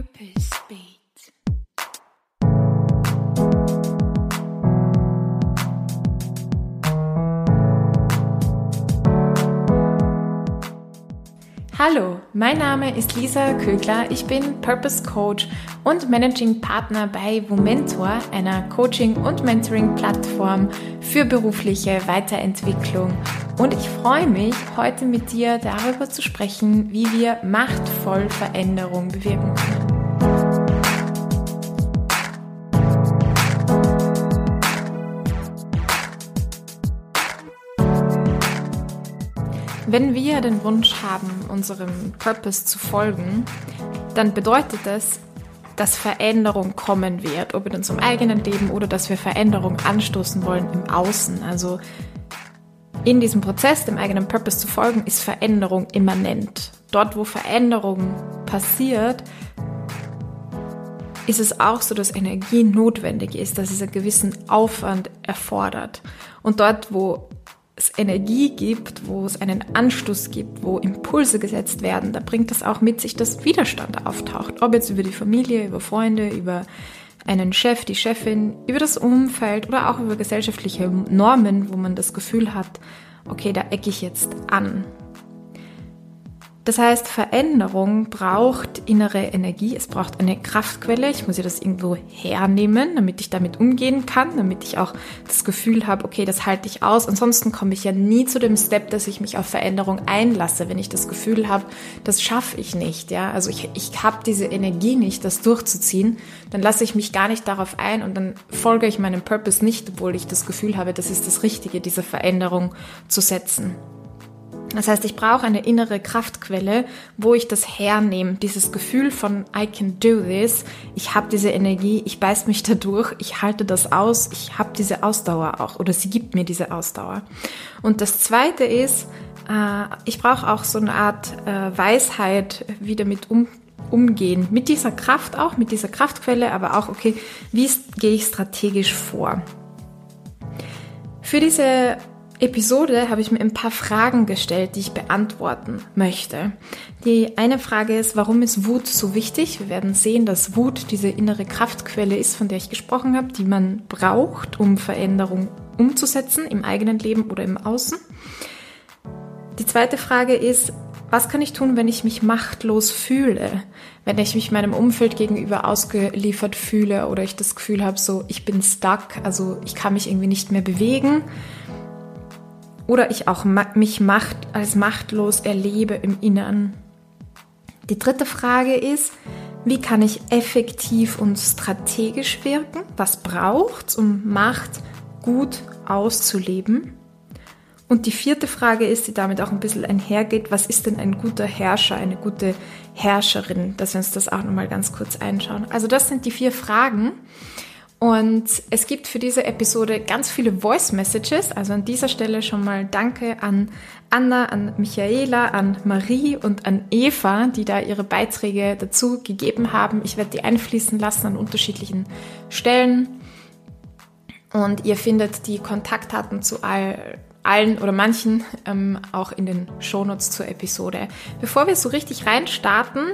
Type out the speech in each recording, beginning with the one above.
Purpose Beat. Hallo, mein Name ist Lisa Kögler. Ich bin Purpose Coach und Managing Partner bei Womentor, einer Coaching- und Mentoring-Plattform für berufliche Weiterentwicklung. Und ich freue mich, heute mit dir darüber zu sprechen, wie wir machtvoll Veränderung bewirken können. Wenn wir den Wunsch haben, unserem Purpose zu folgen, dann bedeutet das, dass Veränderung kommen wird, ob in unserem eigenen Leben oder dass wir Veränderung anstoßen wollen im Außen. Also in diesem Prozess, dem eigenen Purpose zu folgen, ist Veränderung immanent. Dort, wo Veränderung passiert, ist es auch so, dass Energie notwendig ist, dass es einen gewissen Aufwand erfordert. Und dort, wo es Energie gibt, wo es einen Anstoß gibt, wo Impulse gesetzt werden, da bringt das auch mit sich, dass Widerstand auftaucht. Ob jetzt über die Familie, über Freunde, über einen Chef, die Chefin, über das Umfeld oder auch über gesellschaftliche Normen, wo man das Gefühl hat, okay, da ecke ich jetzt an. Das heißt, Veränderung braucht innere Energie, es braucht eine Kraftquelle. Ich muss ja das irgendwo hernehmen, damit ich damit umgehen kann, damit ich auch das Gefühl habe, okay, das halte ich aus. Ansonsten komme ich ja nie zu dem Step, dass ich mich auf Veränderung einlasse, wenn ich das Gefühl habe, das schaffe ich nicht. Ja, also ich, ich habe diese Energie nicht, das durchzuziehen. Dann lasse ich mich gar nicht darauf ein und dann folge ich meinem Purpose nicht, obwohl ich das Gefühl habe, das ist das Richtige, diese Veränderung zu setzen. Das heißt, ich brauche eine innere Kraftquelle, wo ich das hernehme, dieses Gefühl von I can do this, ich habe diese Energie, ich beiß mich dadurch, ich halte das aus, ich habe diese Ausdauer auch oder sie gibt mir diese Ausdauer. Und das Zweite ist, äh, ich brauche auch so eine Art äh, Weisheit, wie damit um, umgehen, mit dieser Kraft auch, mit dieser Kraftquelle, aber auch, okay, wie gehe ich strategisch vor? Für diese Episode habe ich mir ein paar Fragen gestellt, die ich beantworten möchte. Die eine Frage ist, warum ist Wut so wichtig? Wir werden sehen, dass Wut diese innere Kraftquelle ist, von der ich gesprochen habe, die man braucht, um Veränderung umzusetzen im eigenen Leben oder im Außen. Die zweite Frage ist, was kann ich tun, wenn ich mich machtlos fühle? Wenn ich mich meinem Umfeld gegenüber ausgeliefert fühle oder ich das Gefühl habe, so ich bin stuck, also ich kann mich irgendwie nicht mehr bewegen oder ich auch mich macht, als machtlos erlebe im Inneren. Die dritte Frage ist, wie kann ich effektiv und strategisch wirken? Was braucht es, um Macht gut auszuleben? Und die vierte Frage ist, die damit auch ein bisschen einhergeht, was ist denn ein guter Herrscher, eine gute Herrscherin? Dass wir uns das auch nochmal ganz kurz einschauen. Also das sind die vier Fragen. Und es gibt für diese Episode ganz viele Voice Messages. Also an dieser Stelle schon mal Danke an Anna, an Michaela, an Marie und an Eva, die da ihre Beiträge dazu gegeben haben. Ich werde die einfließen lassen an unterschiedlichen Stellen. Und ihr findet die Kontaktdaten zu all, allen oder manchen ähm, auch in den Shownotes zur Episode. Bevor wir so richtig reinstarten,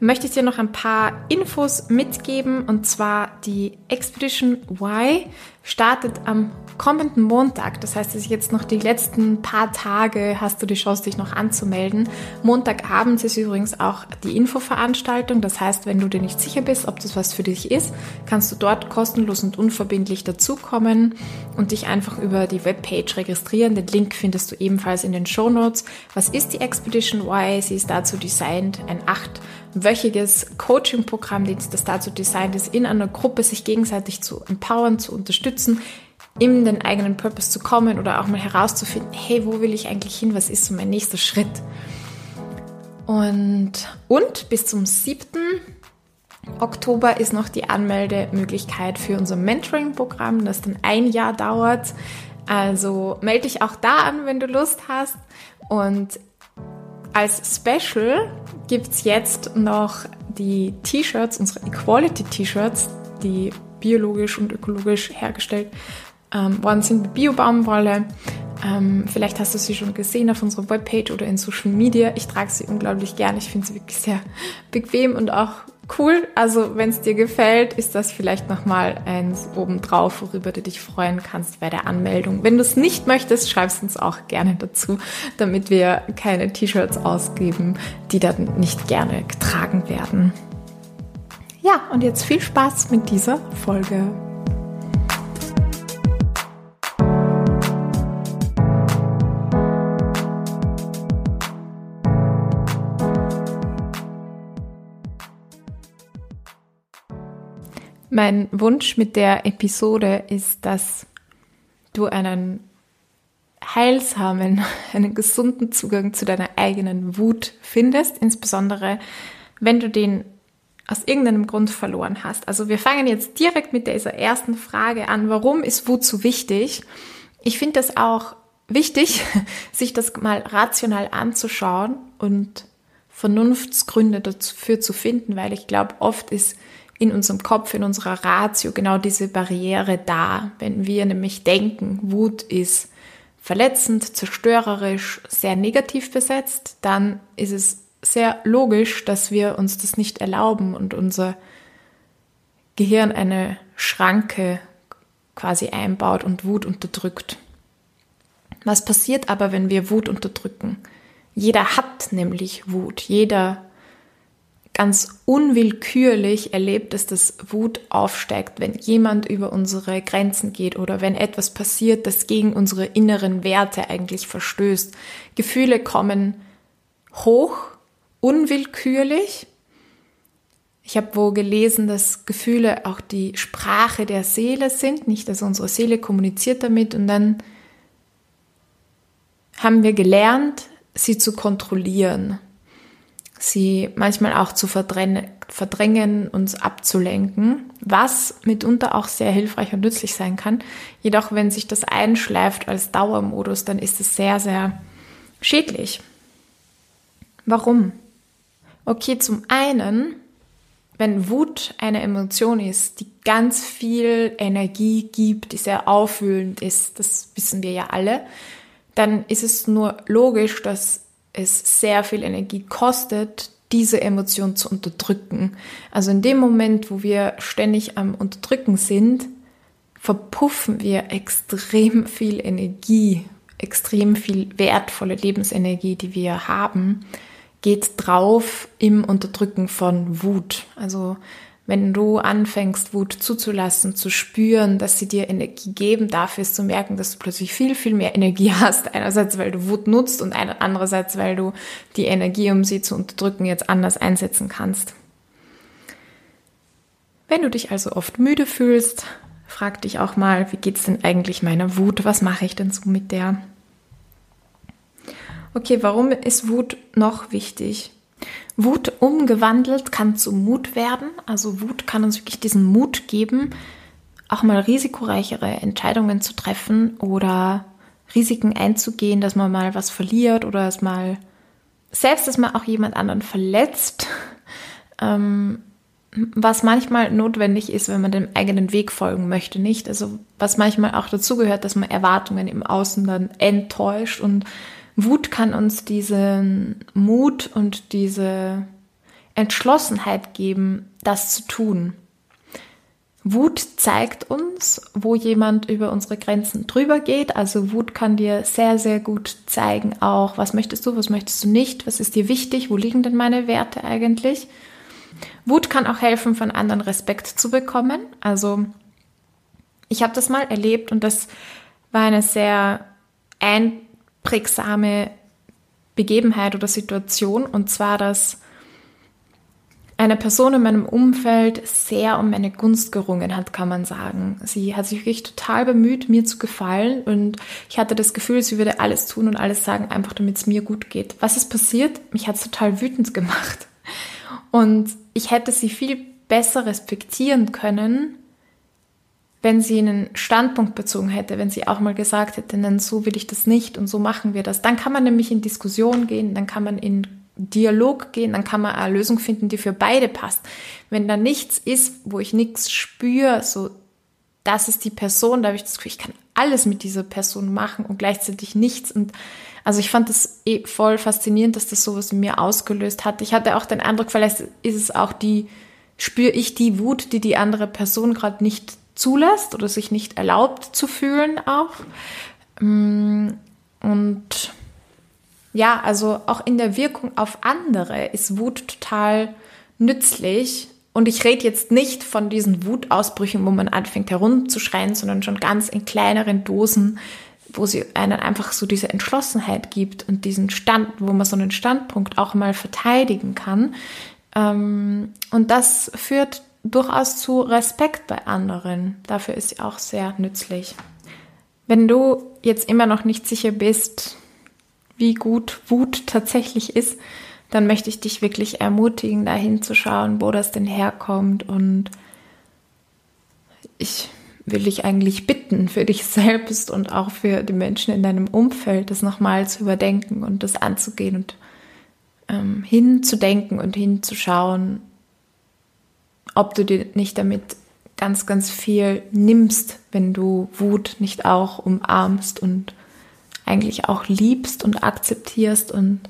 möchte ich dir noch ein paar Infos mitgeben. Und zwar die Expedition Y startet am kommenden Montag. Das heißt, dass ich jetzt noch die letzten paar Tage hast du die Chance, dich noch anzumelden. Montagabend ist übrigens auch die Infoveranstaltung. Das heißt, wenn du dir nicht sicher bist, ob das was für dich ist, kannst du dort kostenlos und unverbindlich dazukommen und dich einfach über die Webpage registrieren. Den Link findest du ebenfalls in den Show Notes. Was ist die Expedition Y? Sie ist dazu designt, ein acht wöchiges Coaching-Programm, das dazu designt ist, in einer Gruppe sich gegenseitig zu empowern, zu unterstützen, in den eigenen Purpose zu kommen oder auch mal herauszufinden, hey, wo will ich eigentlich hin? Was ist so mein nächster Schritt? Und, und bis zum 7. Oktober ist noch die Anmeldemöglichkeit für unser Mentoring-Programm, das dann ein Jahr dauert. Also melde dich auch da an, wenn du Lust hast. Und als Special gibt es jetzt noch die T-Shirts, unsere Equality-T-Shirts, die biologisch und ökologisch hergestellt ähm, worden sind mit Bio-Baumwolle. Ähm, vielleicht hast du sie schon gesehen auf unserer Webpage oder in Social Media. Ich trage sie unglaublich gerne. Ich finde sie wirklich sehr bequem und auch Cool, also wenn es dir gefällt, ist das vielleicht nochmal eins obendrauf, worüber du dich freuen kannst bei der Anmeldung. Wenn du es nicht möchtest, schreibst uns auch gerne dazu, damit wir keine T-Shirts ausgeben, die dann nicht gerne getragen werden. Ja, und jetzt viel Spaß mit dieser Folge. Mein Wunsch mit der Episode ist, dass du einen heilsamen, einen gesunden Zugang zu deiner eigenen Wut findest, insbesondere wenn du den aus irgendeinem Grund verloren hast. Also wir fangen jetzt direkt mit dieser ersten Frage an. Warum ist Wut so wichtig? Ich finde das auch wichtig, sich das mal rational anzuschauen und Vernunftsgründe dafür zu finden, weil ich glaube, oft ist in unserem Kopf, in unserer Ratio genau diese Barriere da. Wenn wir nämlich denken, Wut ist verletzend, zerstörerisch, sehr negativ besetzt, dann ist es sehr logisch, dass wir uns das nicht erlauben und unser Gehirn eine Schranke quasi einbaut und Wut unterdrückt. Was passiert aber, wenn wir Wut unterdrücken? Jeder hat nämlich Wut. Jeder ganz unwillkürlich erlebt es, dass Wut aufsteigt, wenn jemand über unsere Grenzen geht oder wenn etwas passiert, das gegen unsere inneren Werte eigentlich verstößt. Gefühle kommen hoch, unwillkürlich. Ich habe wo gelesen, dass Gefühle auch die Sprache der Seele sind, nicht dass unsere Seele kommuniziert damit und dann haben wir gelernt, sie zu kontrollieren sie manchmal auch zu verdrängen, uns abzulenken, was mitunter auch sehr hilfreich und nützlich sein kann. Jedoch, wenn sich das einschleift als Dauermodus, dann ist es sehr, sehr schädlich. Warum? Okay, zum einen, wenn Wut eine Emotion ist, die ganz viel Energie gibt, die sehr aufwühlend ist, das wissen wir ja alle, dann ist es nur logisch, dass es sehr viel Energie kostet, diese Emotion zu unterdrücken. Also in dem Moment, wo wir ständig am Unterdrücken sind, verpuffen wir extrem viel Energie, extrem viel wertvolle Lebensenergie, die wir haben, geht drauf im Unterdrücken von Wut. Also wenn du anfängst, Wut zuzulassen, zu spüren, dass sie dir Energie geben darf, ist zu merken, dass du plötzlich viel, viel mehr Energie hast. Einerseits, weil du Wut nutzt und andererseits, weil du die Energie, um sie zu unterdrücken, jetzt anders einsetzen kannst. Wenn du dich also oft müde fühlst, frag dich auch mal, wie geht's denn eigentlich meiner Wut? Was mache ich denn so mit der? Okay, warum ist Wut noch wichtig? Wut umgewandelt kann zu Mut werden. Also Wut kann uns wirklich diesen Mut geben, auch mal risikoreichere Entscheidungen zu treffen oder Risiken einzugehen, dass man mal was verliert oder dass mal selbst, dass man auch jemand anderen verletzt, ähm, was manchmal notwendig ist, wenn man dem eigenen Weg folgen möchte, nicht? Also was manchmal auch dazu gehört, dass man Erwartungen im Außen dann enttäuscht und Wut kann uns diesen Mut und diese Entschlossenheit geben, das zu tun. Wut zeigt uns, wo jemand über unsere Grenzen drüber geht. Also Wut kann dir sehr, sehr gut zeigen, auch was möchtest du, was möchtest du nicht, was ist dir wichtig, wo liegen denn meine Werte eigentlich. Wut kann auch helfen, von anderen Respekt zu bekommen. Also ich habe das mal erlebt und das war eine sehr prägsame Begebenheit oder Situation. Und zwar, dass eine Person in meinem Umfeld sehr um meine Gunst gerungen hat, kann man sagen. Sie hat sich wirklich total bemüht, mir zu gefallen und ich hatte das Gefühl, sie würde alles tun und alles sagen, einfach damit es mir gut geht. Was ist passiert? Mich hat es total wütend gemacht. Und ich hätte sie viel besser respektieren können, wenn sie einen Standpunkt bezogen hätte, wenn sie auch mal gesagt hätte, dann so will ich das nicht und so machen wir das, dann kann man nämlich in Diskussion gehen, dann kann man in Dialog gehen, dann kann man eine Lösung finden, die für beide passt. Wenn da nichts ist, wo ich nichts spüre, so das ist die Person, da habe ich das Gefühl, ich kann alles mit dieser Person machen und gleichzeitig nichts. Und also ich fand das eh voll faszinierend, dass das sowas in mir ausgelöst hat. Ich hatte auch den Eindruck, vielleicht ist es auch die spüre ich die Wut, die die andere Person gerade nicht zulässt oder sich nicht erlaubt zu fühlen auch. Mm, und ja, also auch in der Wirkung auf andere ist Wut total nützlich. Und ich rede jetzt nicht von diesen Wutausbrüchen, wo man anfängt herumzuschreien, sondern schon ganz in kleineren Dosen, wo sie einen einfach so diese Entschlossenheit gibt und diesen Stand, wo man so einen Standpunkt auch mal verteidigen kann. Ähm, und das führt durchaus zu Respekt bei anderen. Dafür ist sie auch sehr nützlich. Wenn du jetzt immer noch nicht sicher bist, wie gut Wut tatsächlich ist, dann möchte ich dich wirklich ermutigen, da hinzuschauen, wo das denn herkommt. Und ich will dich eigentlich bitten, für dich selbst und auch für die Menschen in deinem Umfeld, das nochmal zu überdenken und das anzugehen und ähm, hinzudenken und hinzuschauen, ob du dir nicht damit ganz, ganz viel nimmst, wenn du Wut nicht auch umarmst und eigentlich auch liebst und akzeptierst und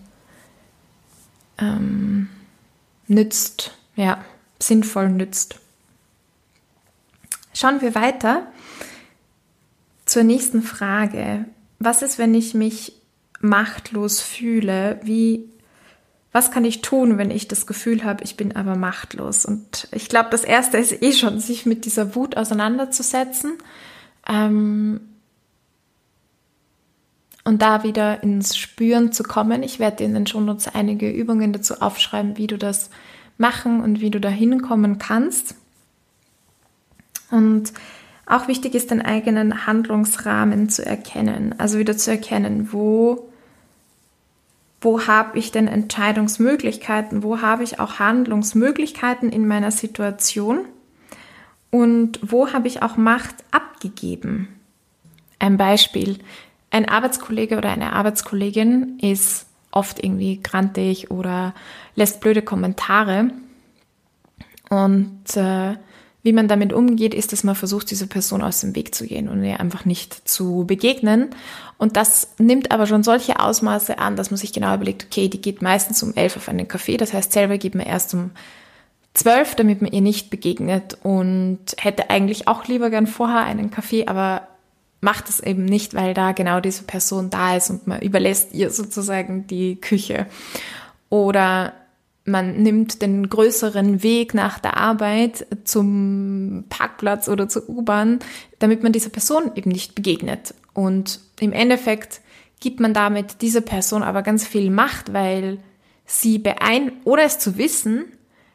ähm, nützt, ja, sinnvoll nützt. Schauen wir weiter zur nächsten Frage. Was ist, wenn ich mich machtlos fühle? Wie was kann ich tun, wenn ich das Gefühl habe, ich bin aber machtlos? Und ich glaube, das Erste ist eh schon, sich mit dieser Wut auseinanderzusetzen ähm, und da wieder ins Spüren zu kommen. Ich werde dir in den Shownotes einige Übungen dazu aufschreiben, wie du das machen und wie du da hinkommen kannst. Und auch wichtig ist, den eigenen Handlungsrahmen zu erkennen. Also wieder zu erkennen, wo wo habe ich denn Entscheidungsmöglichkeiten, wo habe ich auch Handlungsmöglichkeiten in meiner Situation? Und wo habe ich auch Macht abgegeben. Ein Beispiel, ein Arbeitskollege oder eine Arbeitskollegin ist oft irgendwie grantig oder lässt blöde Kommentare. Und äh, wie man damit umgeht, ist, dass man versucht, dieser Person aus dem Weg zu gehen und ihr einfach nicht zu begegnen. Und das nimmt aber schon solche Ausmaße an, dass man sich genau überlegt, okay, die geht meistens um elf auf einen Kaffee, das heißt, selber geht man erst um zwölf, damit man ihr nicht begegnet und hätte eigentlich auch lieber gern vorher einen Kaffee, aber macht es eben nicht, weil da genau diese Person da ist und man überlässt ihr sozusagen die Küche. Oder man nimmt den größeren Weg nach der Arbeit zum Parkplatz oder zur U-Bahn, damit man dieser Person eben nicht begegnet. Und im Endeffekt gibt man damit dieser Person aber ganz viel Macht, weil sie beein ohne es zu wissen,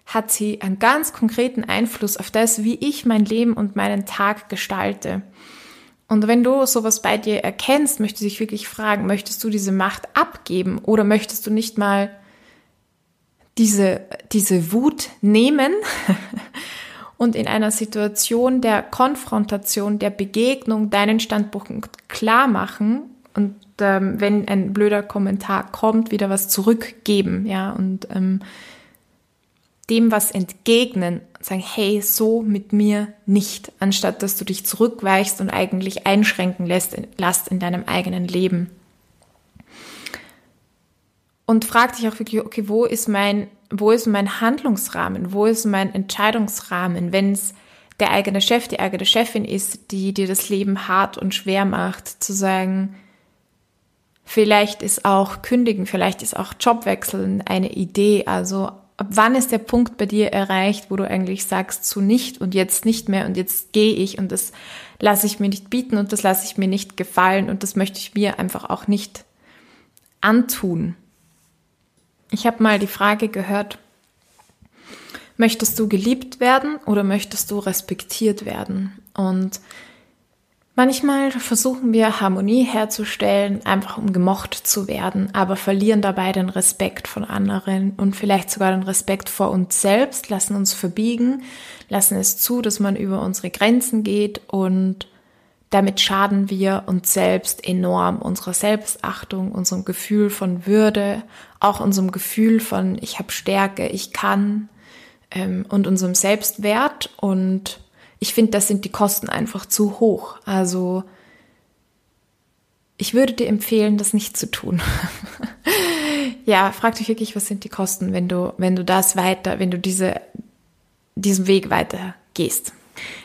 hat sie einen ganz konkreten Einfluss auf das, wie ich mein Leben und meinen Tag gestalte. Und wenn du sowas bei dir erkennst, möchte ich wirklich fragen, möchtest du diese Macht abgeben oder möchtest du nicht mal diese, diese Wut nehmen und in einer Situation der Konfrontation, der Begegnung deinen Standpunkt klar machen und ähm, wenn ein blöder Kommentar kommt, wieder was zurückgeben, ja, und ähm, dem was entgegnen, sagen, hey, so mit mir nicht, anstatt dass du dich zurückweichst und eigentlich einschränken lässt, lässt in deinem eigenen Leben und frag dich auch wirklich, okay, wo ist mein, wo ist mein Handlungsrahmen? Wo ist mein Entscheidungsrahmen, wenn es der eigene Chef, die eigene Chefin ist, die dir das Leben hart und schwer macht, zu sagen, vielleicht ist auch Kündigen, vielleicht ist auch Jobwechseln eine Idee. Also ab wann ist der Punkt bei dir erreicht, wo du eigentlich sagst, zu nicht und jetzt nicht mehr und jetzt gehe ich und das lasse ich mir nicht bieten und das lasse ich mir nicht gefallen und das möchte ich mir einfach auch nicht antun. Ich habe mal die Frage gehört, möchtest du geliebt werden oder möchtest du respektiert werden? Und manchmal versuchen wir Harmonie herzustellen, einfach um gemocht zu werden, aber verlieren dabei den Respekt von anderen und vielleicht sogar den Respekt vor uns selbst, lassen uns verbiegen, lassen es zu, dass man über unsere Grenzen geht und damit schaden wir uns selbst enorm, unserer Selbstachtung, unserem Gefühl von Würde, auch unserem Gefühl von ich habe Stärke, ich kann ähm, und unserem Selbstwert. Und ich finde, das sind die Kosten einfach zu hoch. Also ich würde dir empfehlen, das nicht zu tun. ja, frag dich wirklich, was sind die Kosten, wenn du, wenn du das weiter, wenn du diese diesen Weg weiter gehst.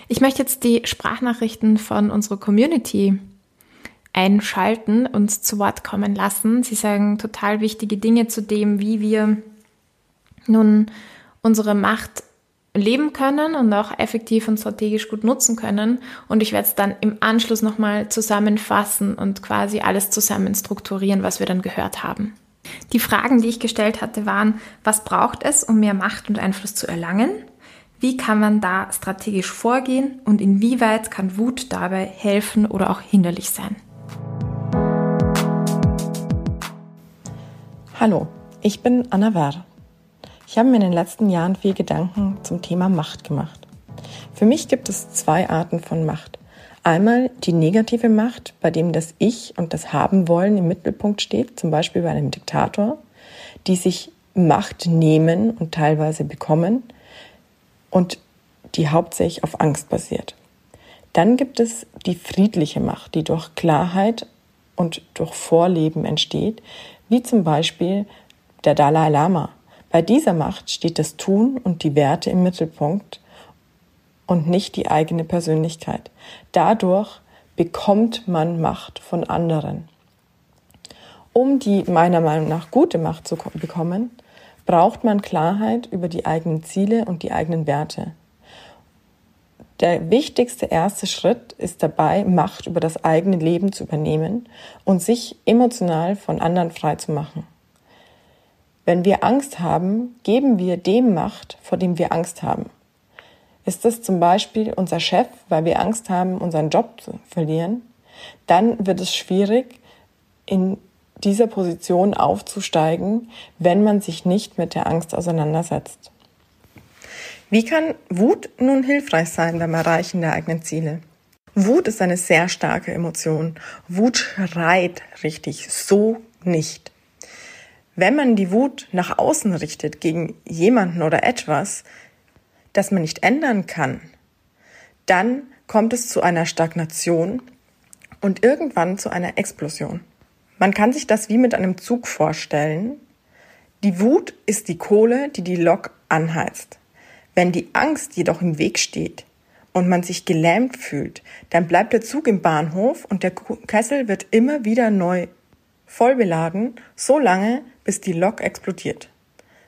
Ich möchte jetzt die Sprachnachrichten von unserer Community einschalten und zu Wort kommen lassen. Sie sagen total wichtige Dinge zu dem, wie wir nun unsere Macht leben können und auch effektiv und strategisch gut nutzen können. Und ich werde es dann im Anschluss nochmal zusammenfassen und quasi alles zusammen strukturieren, was wir dann gehört haben. Die Fragen, die ich gestellt hatte, waren, was braucht es, um mehr Macht und Einfluss zu erlangen? Wie kann man da strategisch vorgehen und inwieweit kann Wut dabei helfen oder auch hinderlich sein? Hallo, ich bin Anna Werr. Ich habe mir in den letzten Jahren viel Gedanken zum Thema Macht gemacht. Für mich gibt es zwei Arten von Macht. Einmal die negative Macht, bei dem das Ich und das Haben wollen im Mittelpunkt steht, zum Beispiel bei einem Diktator, die sich Macht nehmen und teilweise bekommen und die hauptsächlich auf Angst basiert. Dann gibt es die friedliche Macht, die durch Klarheit und durch Vorleben entsteht, wie zum Beispiel der Dalai Lama. Bei dieser Macht steht das Tun und die Werte im Mittelpunkt und nicht die eigene Persönlichkeit. Dadurch bekommt man Macht von anderen. Um die meiner Meinung nach gute Macht zu bekommen, braucht man Klarheit über die eigenen Ziele und die eigenen Werte. Der wichtigste erste Schritt ist dabei, Macht über das eigene Leben zu übernehmen und sich emotional von anderen frei zu machen. Wenn wir Angst haben, geben wir dem Macht, vor dem wir Angst haben. Ist es zum Beispiel unser Chef, weil wir Angst haben, unseren Job zu verlieren, dann wird es schwierig, in dieser Position aufzusteigen, wenn man sich nicht mit der Angst auseinandersetzt. Wie kann Wut nun hilfreich sein beim Erreichen der eigenen Ziele? Wut ist eine sehr starke Emotion. Wut schreit richtig, so nicht. Wenn man die Wut nach außen richtet gegen jemanden oder etwas, das man nicht ändern kann, dann kommt es zu einer Stagnation und irgendwann zu einer Explosion. Man kann sich das wie mit einem Zug vorstellen. Die Wut ist die Kohle, die die Lok anheizt. Wenn die Angst jedoch im Weg steht und man sich gelähmt fühlt, dann bleibt der Zug im Bahnhof und der Kessel wird immer wieder neu voll beladen, so lange, bis die Lok explodiert.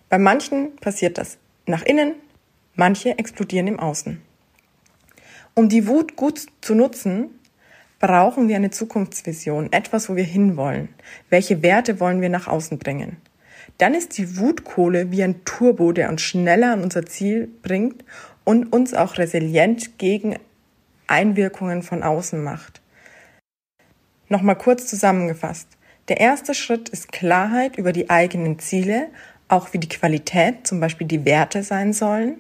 Bei manchen passiert das nach innen, Manche explodieren im Außen. Um die Wut gut zu nutzen, brauchen wir eine Zukunftsvision, etwas, wo wir hinwollen. Welche Werte wollen wir nach außen bringen? Dann ist die Wutkohle wie ein Turbo, der uns schneller an unser Ziel bringt und uns auch resilient gegen Einwirkungen von außen macht. Nochmal kurz zusammengefasst. Der erste Schritt ist Klarheit über die eigenen Ziele, auch wie die Qualität, zum Beispiel die Werte sein sollen.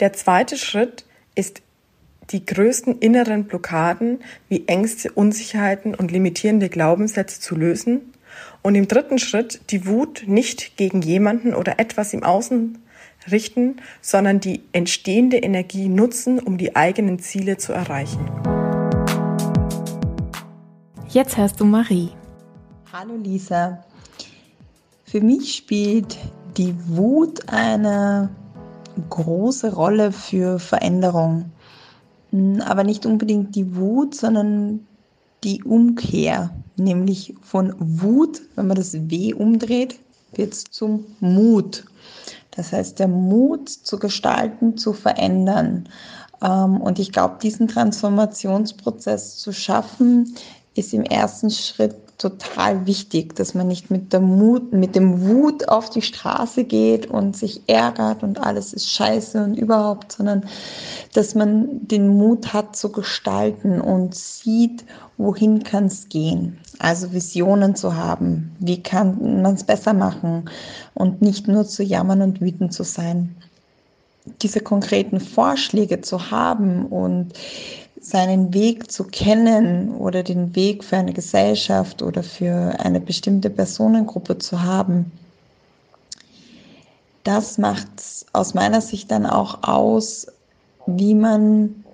Der zweite Schritt ist die größten inneren Blockaden wie Ängste, Unsicherheiten und limitierende Glaubenssätze zu lösen. Und im dritten Schritt die Wut nicht gegen jemanden oder etwas im Außen richten, sondern die entstehende Energie nutzen, um die eigenen Ziele zu erreichen. Jetzt hörst du Marie. Hallo Lisa. Für mich spielt die Wut eine große Rolle für Veränderung. Aber nicht unbedingt die Wut, sondern die Umkehr, nämlich von Wut, wenn man das W umdreht, wird es zum Mut. Das heißt, der Mut zu gestalten, zu verändern. Ähm, und ich glaube, diesen Transformationsprozess zu schaffen, ist im ersten Schritt total wichtig, dass man nicht mit der Mut, mit dem Wut auf die Straße geht und sich ärgert und alles ist scheiße und überhaupt, sondern dass man den Mut hat zu gestalten und sieht, wohin kann es gehen. Also Visionen zu haben, wie kann man es besser machen und nicht nur zu jammern und wütend zu sein. Diese konkreten Vorschläge zu haben und seinen Weg zu kennen oder den Weg für eine Gesellschaft oder für eine bestimmte Personengruppe zu haben, das macht aus meiner Sicht dann auch aus, wie man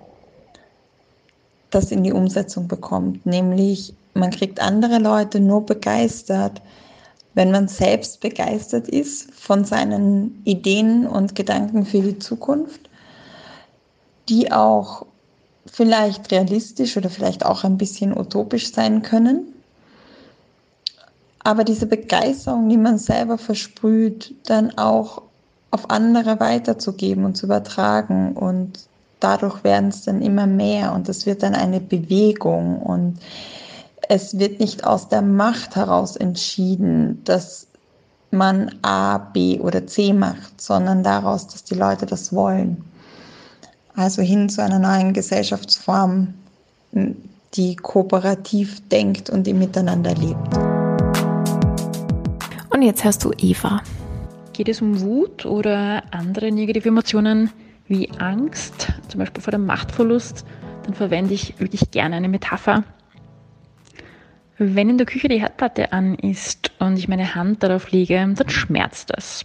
das in die Umsetzung bekommt. Nämlich, man kriegt andere Leute nur begeistert, wenn man selbst begeistert ist von seinen Ideen und Gedanken für die Zukunft die auch vielleicht realistisch oder vielleicht auch ein bisschen utopisch sein können. Aber diese Begeisterung, die man selber versprüht, dann auch auf andere weiterzugeben und zu übertragen und dadurch werden es dann immer mehr und es wird dann eine Bewegung und es wird nicht aus der Macht heraus entschieden, dass man A, B oder C macht, sondern daraus, dass die Leute das wollen. Also hin zu einer neuen Gesellschaftsform, die kooperativ denkt und im Miteinander lebt. Und jetzt hörst du Eva. Geht es um Wut oder andere negative Emotionen wie Angst, zum Beispiel vor dem Machtverlust, dann verwende ich wirklich gerne eine Metapher. Wenn in der Küche die Herdplatte an ist und ich meine Hand darauf lege, dann schmerzt das.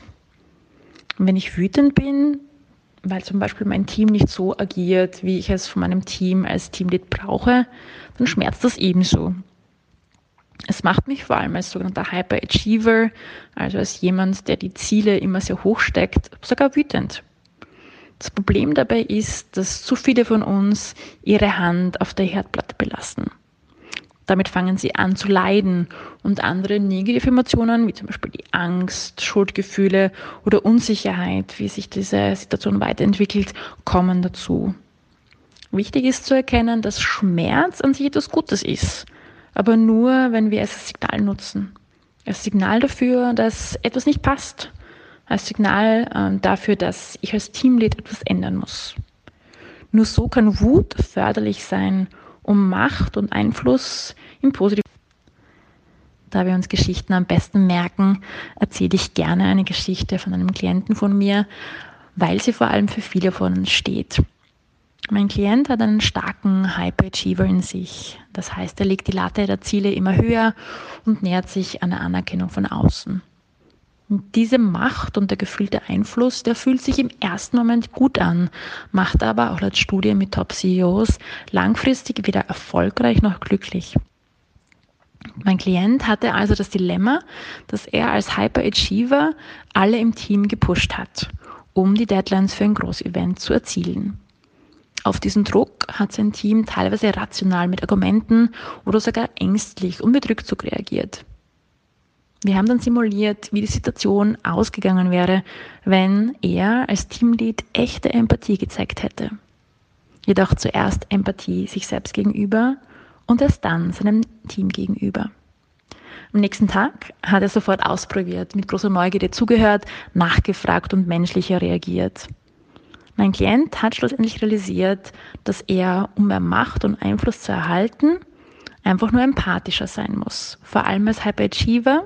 Und wenn ich wütend bin, weil zum Beispiel mein Team nicht so agiert, wie ich es von meinem Team als Teamlead brauche, dann schmerzt das ebenso. Es macht mich vor allem als sogenannter Hyperachiever, also als jemand, der die Ziele immer sehr hoch steckt, sogar wütend. Das Problem dabei ist, dass zu viele von uns ihre Hand auf der Herdplatte belassen. Damit fangen sie an zu leiden und andere negative Emotionen, wie zum Beispiel die Angst, Schuldgefühle oder Unsicherheit, wie sich diese Situation weiterentwickelt, kommen dazu. Wichtig ist zu erkennen, dass Schmerz an sich etwas Gutes ist, aber nur, wenn wir es als Signal nutzen. Als Signal dafür, dass etwas nicht passt als Signal ähm, dafür, dass ich als Teamlead etwas ändern muss. Nur so kann Wut förderlich sein, um Macht und Einfluss im Positiven. Da wir uns Geschichten am besten merken, erzähle ich gerne eine Geschichte von einem Klienten von mir, weil sie vor allem für viele von uns steht. Mein Klient hat einen starken Hyperachiever in sich. Das heißt, er legt die Latte der Ziele immer höher und nähert sich einer Anerkennung von außen. Und diese Macht und der gefühlte Einfluss, der fühlt sich im ersten Moment gut an, macht aber auch laut Studien mit Top-CEOs langfristig weder erfolgreich noch glücklich. Mein Klient hatte also das Dilemma, dass er als Hyperachiever alle im Team gepusht hat, um die Deadlines für ein Großevent zu erzielen. Auf diesen Druck hat sein Team teilweise rational mit Argumenten oder sogar ängstlich und mit Rückzug reagiert. Wir haben dann simuliert, wie die Situation ausgegangen wäre, wenn er als Teamlead echte Empathie gezeigt hätte. Jedoch zuerst Empathie sich selbst gegenüber und erst dann seinem Team gegenüber. Am nächsten Tag hat er sofort ausprobiert, mit großer Neugierde zugehört, nachgefragt und menschlicher reagiert. Mein Klient hat schlussendlich realisiert, dass er, um mehr Macht und Einfluss zu erhalten, einfach nur empathischer sein muss. Vor allem als Hyperachiever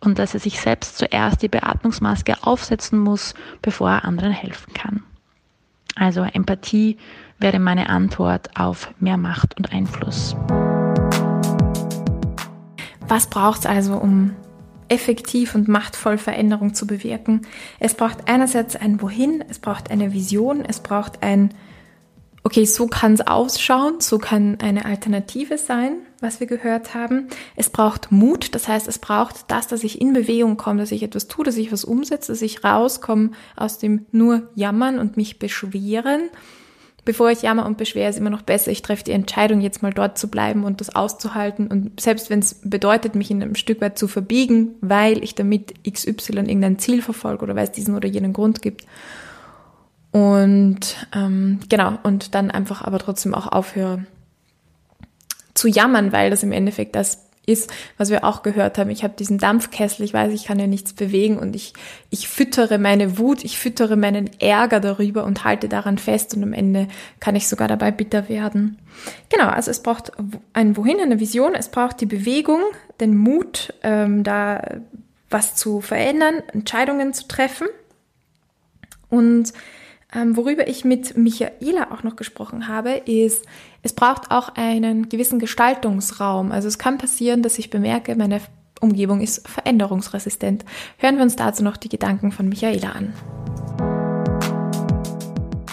und dass er sich selbst zuerst die Beatmungsmaske aufsetzen muss, bevor er anderen helfen kann. Also Empathie wäre meine Antwort auf mehr Macht und Einfluss. Was braucht es also, um effektiv und machtvoll Veränderung zu bewirken? Es braucht einerseits ein Wohin, es braucht eine Vision, es braucht ein okay, so kann es ausschauen, so kann eine Alternative sein, was wir gehört haben. Es braucht Mut, das heißt, es braucht das, dass ich in Bewegung komme, dass ich etwas tue, dass ich was umsetze, dass ich rauskomme aus dem nur Jammern und mich beschweren. Bevor ich jammer und beschwere, ist immer noch besser, ich treffe die Entscheidung, jetzt mal dort zu bleiben und das auszuhalten. Und selbst wenn es bedeutet, mich in einem Stück weit zu verbiegen, weil ich damit XY irgendein Ziel verfolge oder weil es diesen oder jenen Grund gibt, und ähm, genau, und dann einfach aber trotzdem auch aufhören zu jammern, weil das im Endeffekt das ist, was wir auch gehört haben. Ich habe diesen Dampfkessel, ich weiß, ich kann ja nichts bewegen und ich, ich füttere meine Wut, ich füttere meinen Ärger darüber und halte daran fest und am Ende kann ich sogar dabei bitter werden. Genau, also es braucht ein Wohin, eine Vision, es braucht die Bewegung, den Mut, ähm, da was zu verändern, Entscheidungen zu treffen und ähm, worüber ich mit Michaela auch noch gesprochen habe, ist, es braucht auch einen gewissen Gestaltungsraum. Also es kann passieren, dass ich bemerke, meine Umgebung ist veränderungsresistent. Hören wir uns dazu noch die Gedanken von Michaela an.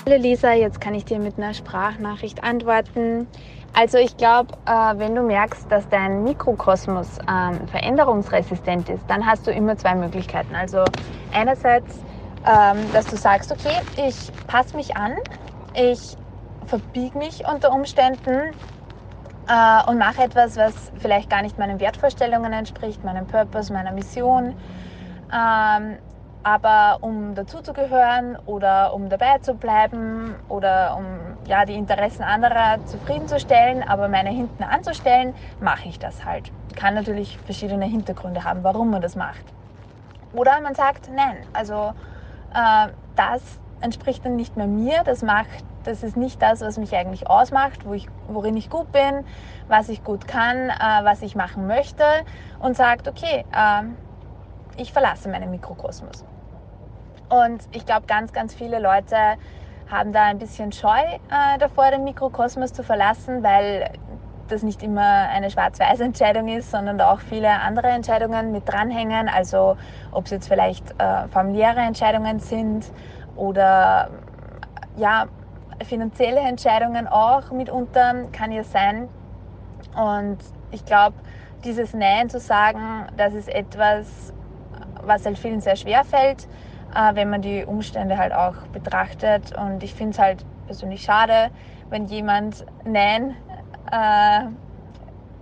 Hallo Lisa, jetzt kann ich dir mit einer Sprachnachricht antworten. Also ich glaube, äh, wenn du merkst, dass dein Mikrokosmos ähm, veränderungsresistent ist, dann hast du immer zwei Möglichkeiten. Also einerseits ähm, dass du sagst, okay, ich passe mich an, ich verbiege mich unter Umständen äh, und mache etwas, was vielleicht gar nicht meinen Wertvorstellungen entspricht, meinem Purpose, meiner Mission. Ähm, aber um dazuzugehören oder um dabei zu bleiben oder um ja, die Interessen anderer zufriedenzustellen, aber meine hinten anzustellen, mache ich das halt. Kann natürlich verschiedene Hintergründe haben, warum man das macht. Oder man sagt, nein, also das entspricht dann nicht mehr mir, das macht, das ist nicht das, was mich eigentlich ausmacht, wo ich, worin ich gut bin, was ich gut kann, äh, was ich machen möchte und sagt, okay, äh, ich verlasse meinen Mikrokosmos. Und ich glaube, ganz, ganz viele Leute haben da ein bisschen Scheu äh, davor, den Mikrokosmos zu verlassen, weil das nicht immer eine schwarz-weiß Entscheidung ist, sondern da auch viele andere Entscheidungen mit dranhängen. Also ob es jetzt vielleicht äh, familiäre Entscheidungen sind oder ja, finanzielle Entscheidungen auch mitunter kann ja sein. Und ich glaube, dieses Nein zu sagen, das ist etwas, was halt vielen sehr schwer fällt, äh, wenn man die Umstände halt auch betrachtet. Und ich finde es halt persönlich schade, wenn jemand Nein, äh,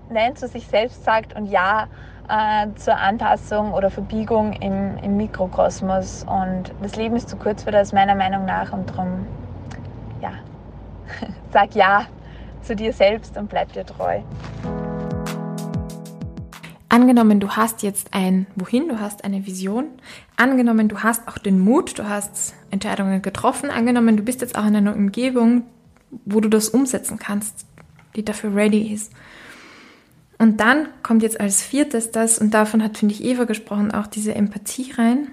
Nein zu sich selbst sagt und Ja äh, zur Anpassung oder Verbiegung im, im Mikrokosmos. Und das Leben ist zu kurz für das, meiner Meinung nach. Und darum, ja, sag Ja zu dir selbst und bleib dir treu. Angenommen, du hast jetzt ein Wohin, du hast eine Vision. Angenommen, du hast auch den Mut, du hast Entscheidungen getroffen. Angenommen, du bist jetzt auch in einer Umgebung, wo du das umsetzen kannst, die dafür ready ist. Und dann kommt jetzt als viertes das, und davon hat, finde ich, Eva gesprochen, auch diese Empathie rein.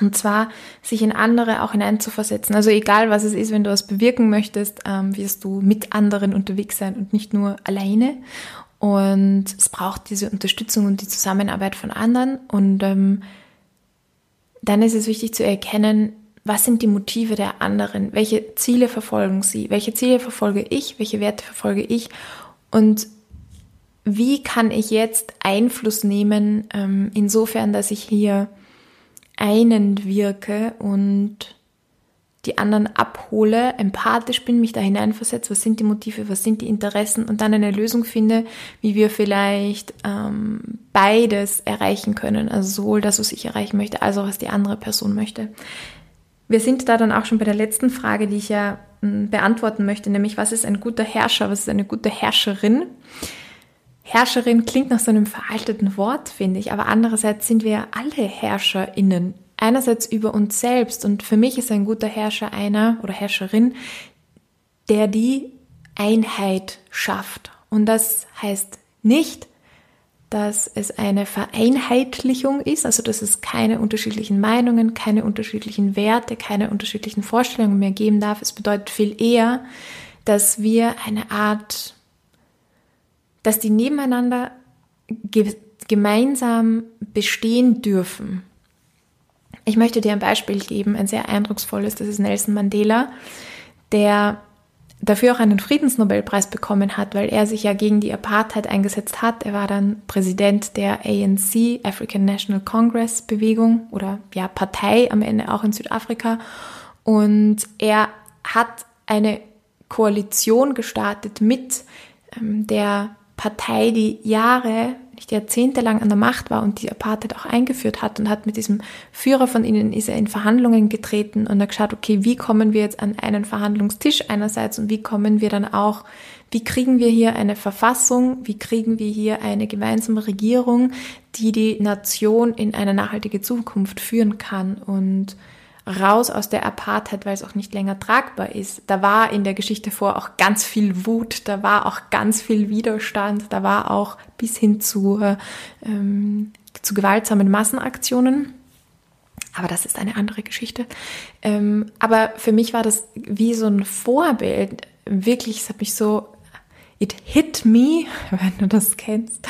Und zwar sich in andere auch hineinzuversetzen. Also egal was es ist, wenn du was bewirken möchtest, ähm, wirst du mit anderen unterwegs sein und nicht nur alleine. Und es braucht diese Unterstützung und die Zusammenarbeit von anderen. Und ähm, dann ist es wichtig zu erkennen, was sind die Motive der anderen? Welche Ziele verfolgen sie? Welche Ziele verfolge ich? Welche Werte verfolge ich? Und wie kann ich jetzt Einfluss nehmen, ähm, insofern, dass ich hier einen wirke und die anderen abhole, empathisch bin, mich da hineinversetze, was sind die Motive, was sind die Interessen und dann eine Lösung finde, wie wir vielleicht ähm, beides erreichen können. Also sowohl das, was ich erreichen möchte, als auch was die andere Person möchte. Wir sind da dann auch schon bei der letzten Frage, die ich ja hm, beantworten möchte, nämlich was ist ein guter Herrscher, was ist eine gute Herrscherin? Herrscherin klingt nach so einem veralteten Wort, finde ich, aber andererseits sind wir alle HerrscherInnen. Einerseits über uns selbst und für mich ist ein guter Herrscher einer oder Herrscherin, der die Einheit schafft. Und das heißt nicht, dass es eine Vereinheitlichung ist, also dass es keine unterschiedlichen Meinungen, keine unterschiedlichen Werte, keine unterschiedlichen Vorstellungen mehr geben darf. Es bedeutet viel eher, dass wir eine Art dass die nebeneinander ge gemeinsam bestehen dürfen. Ich möchte dir ein Beispiel geben, ein sehr eindrucksvolles, das ist Nelson Mandela, der dafür auch einen Friedensnobelpreis bekommen hat, weil er sich ja gegen die Apartheid eingesetzt hat. Er war dann Präsident der ANC, African National Congress Bewegung oder ja Partei am Ende auch in Südafrika und er hat eine Koalition gestartet mit ähm, der Partei, die Jahre, nicht Jahrzehnte lang an der Macht war und die Apartheid auch eingeführt hat und hat mit diesem Führer von ihnen ist er in Verhandlungen getreten und hat geschaut, okay, wie kommen wir jetzt an einen Verhandlungstisch einerseits und wie kommen wir dann auch, wie kriegen wir hier eine Verfassung, wie kriegen wir hier eine gemeinsame Regierung, die die Nation in eine nachhaltige Zukunft führen kann. Und raus aus der Apartheid, weil es auch nicht länger tragbar ist. Da war in der Geschichte vor auch ganz viel Wut, da war auch ganz viel Widerstand, da war auch bis hin zu, ähm, zu gewaltsamen Massenaktionen. Aber das ist eine andere Geschichte. Ähm, aber für mich war das wie so ein Vorbild. Wirklich, es hat mich so, it hit me, wenn du das kennst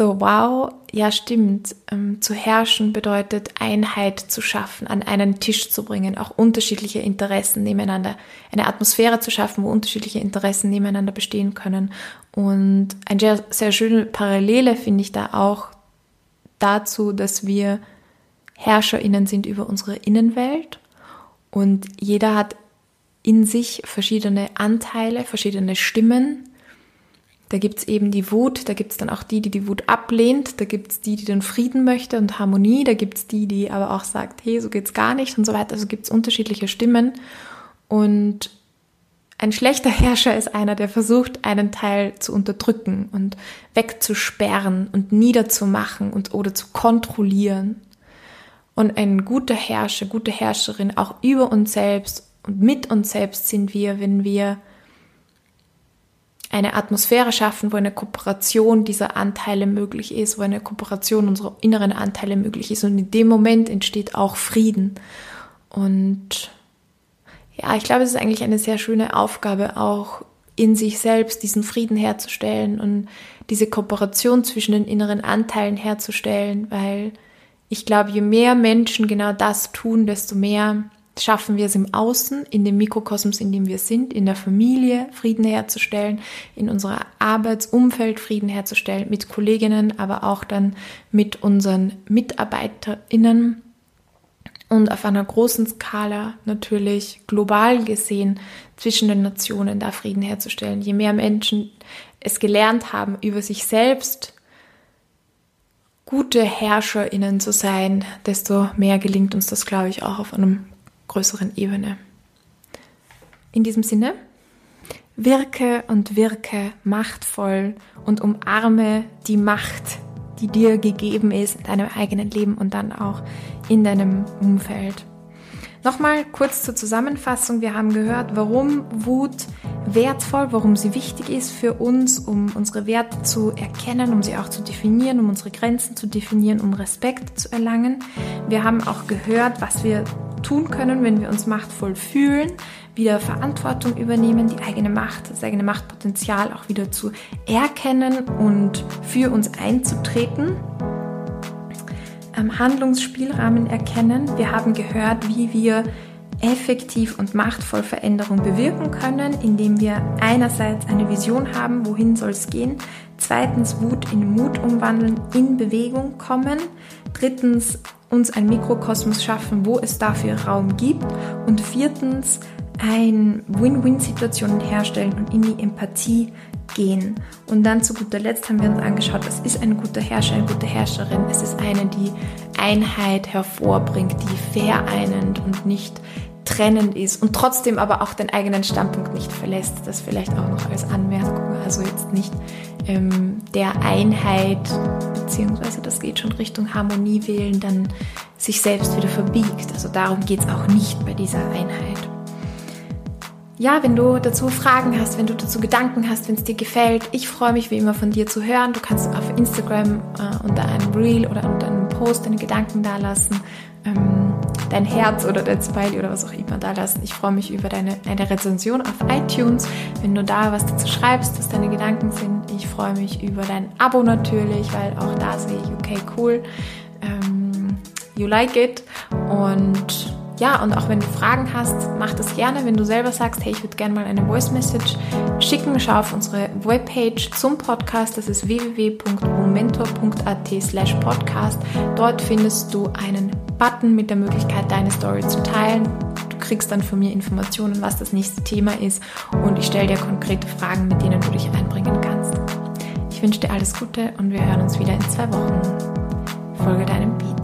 so, wow, ja stimmt, ähm, zu herrschen bedeutet Einheit zu schaffen, an einen Tisch zu bringen, auch unterschiedliche Interessen nebeneinander, eine Atmosphäre zu schaffen, wo unterschiedliche Interessen nebeneinander bestehen können. Und eine sehr, sehr schöne Parallele finde ich da auch dazu, dass wir HerrscherInnen sind über unsere Innenwelt und jeder hat in sich verschiedene Anteile, verschiedene Stimmen. Da gibt's eben die Wut, da gibt's dann auch die, die die Wut ablehnt, da gibt's die, die den Frieden möchte und Harmonie, da gibt's die, die aber auch sagt, hey, so geht's gar nicht und so weiter. Also gibt's unterschiedliche Stimmen. Und ein schlechter Herrscher ist einer, der versucht, einen Teil zu unterdrücken und wegzusperren und niederzumachen und oder zu kontrollieren. Und ein guter Herrscher, gute Herrscherin, auch über uns selbst und mit uns selbst sind wir, wenn wir eine Atmosphäre schaffen, wo eine Kooperation dieser Anteile möglich ist, wo eine Kooperation unserer inneren Anteile möglich ist. Und in dem Moment entsteht auch Frieden. Und ja, ich glaube, es ist eigentlich eine sehr schöne Aufgabe, auch in sich selbst diesen Frieden herzustellen und diese Kooperation zwischen den inneren Anteilen herzustellen, weil ich glaube, je mehr Menschen genau das tun, desto mehr schaffen wir es im Außen, in dem Mikrokosmos, in dem wir sind, in der Familie Frieden herzustellen, in unserer Arbeitsumfeld Frieden herzustellen, mit Kolleginnen, aber auch dann mit unseren MitarbeiterInnen und auf einer großen Skala natürlich global gesehen zwischen den Nationen da Frieden herzustellen. Je mehr Menschen es gelernt haben, über sich selbst gute HerrscherInnen zu sein, desto mehr gelingt uns das, glaube ich, auch auf einem größeren Ebene. In diesem Sinne, wirke und wirke machtvoll und umarme die Macht, die dir gegeben ist in deinem eigenen Leben und dann auch in deinem Umfeld. Nochmal kurz zur Zusammenfassung. Wir haben gehört, warum Wut wertvoll, warum sie wichtig ist für uns, um unsere Werte zu erkennen, um sie auch zu definieren, um unsere Grenzen zu definieren, um Respekt zu erlangen. Wir haben auch gehört, was wir tun können, wenn wir uns machtvoll fühlen, wieder Verantwortung übernehmen, die eigene Macht, das eigene Machtpotenzial auch wieder zu erkennen und für uns einzutreten Handlungsspielrahmen erkennen. Wir haben gehört, wie wir effektiv und machtvoll Veränderung bewirken können, indem wir einerseits eine Vision haben, wohin soll es gehen, zweitens Wut in Mut umwandeln, in Bewegung kommen, drittens uns ein Mikrokosmos schaffen, wo es dafür Raum gibt und viertens ein Win-Win-Situationen herstellen und in die Empathie gehen. Und dann zu guter Letzt haben wir uns angeschaut, was ist ein guter Herrscher, eine gute Herrscherin? Es ist eine, die Einheit hervorbringt, die vereinend und nicht trennend ist und trotzdem aber auch den eigenen Standpunkt nicht verlässt. Das vielleicht auch noch als Anmerkung. Also jetzt nicht ähm, der Einheit, beziehungsweise das geht schon Richtung Harmonie wählen, dann sich selbst wieder verbiegt. Also darum geht es auch nicht bei dieser Einheit ja, wenn du dazu Fragen hast, wenn du dazu Gedanken hast, wenn es dir gefällt, ich freue mich wie immer von dir zu hören. Du kannst auf Instagram äh, unter einem Reel oder unter einem Post deine Gedanken dalassen, ähm, dein Herz oder dein Smiley oder was auch immer dalassen. Ich freue mich über deine eine Rezension auf iTunes, wenn du da was dazu schreibst, was deine Gedanken sind. Ich freue mich über dein Abo natürlich, weil auch da sehe ich, okay, cool, ähm, you like it und ja, und auch wenn du Fragen hast, mach das gerne. Wenn du selber sagst, hey, ich würde gerne mal eine Voice Message schicken, schau auf unsere Webpage zum Podcast. Das ist www.momentor.at slash podcast. Dort findest du einen Button mit der Möglichkeit, deine Story zu teilen. Du kriegst dann von mir Informationen, was das nächste Thema ist und ich stelle dir konkrete Fragen, mit denen du dich einbringen kannst. Ich wünsche dir alles Gute und wir hören uns wieder in zwei Wochen. Folge deinem Beat.